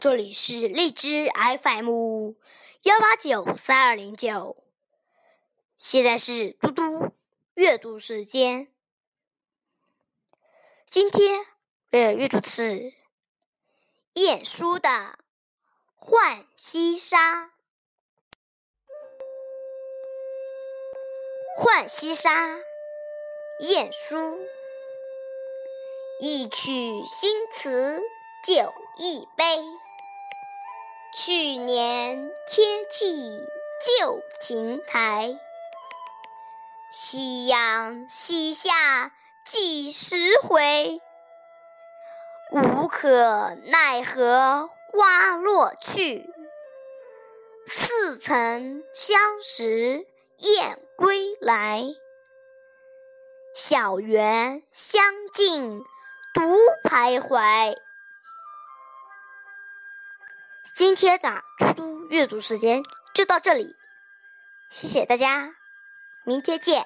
这里是荔枝 FM 幺八九三二零九，现在是嘟嘟阅读时间。今天要阅读是晏殊的《浣溪沙》。《浣溪沙》晏殊，一曲新词酒一杯。去年天气旧亭台，夕阳西下几时回？无可奈何花落去，似曾相识燕归来。小园香径独徘徊。今天的嘟嘟阅读时间就到这里，谢谢大家，明天见。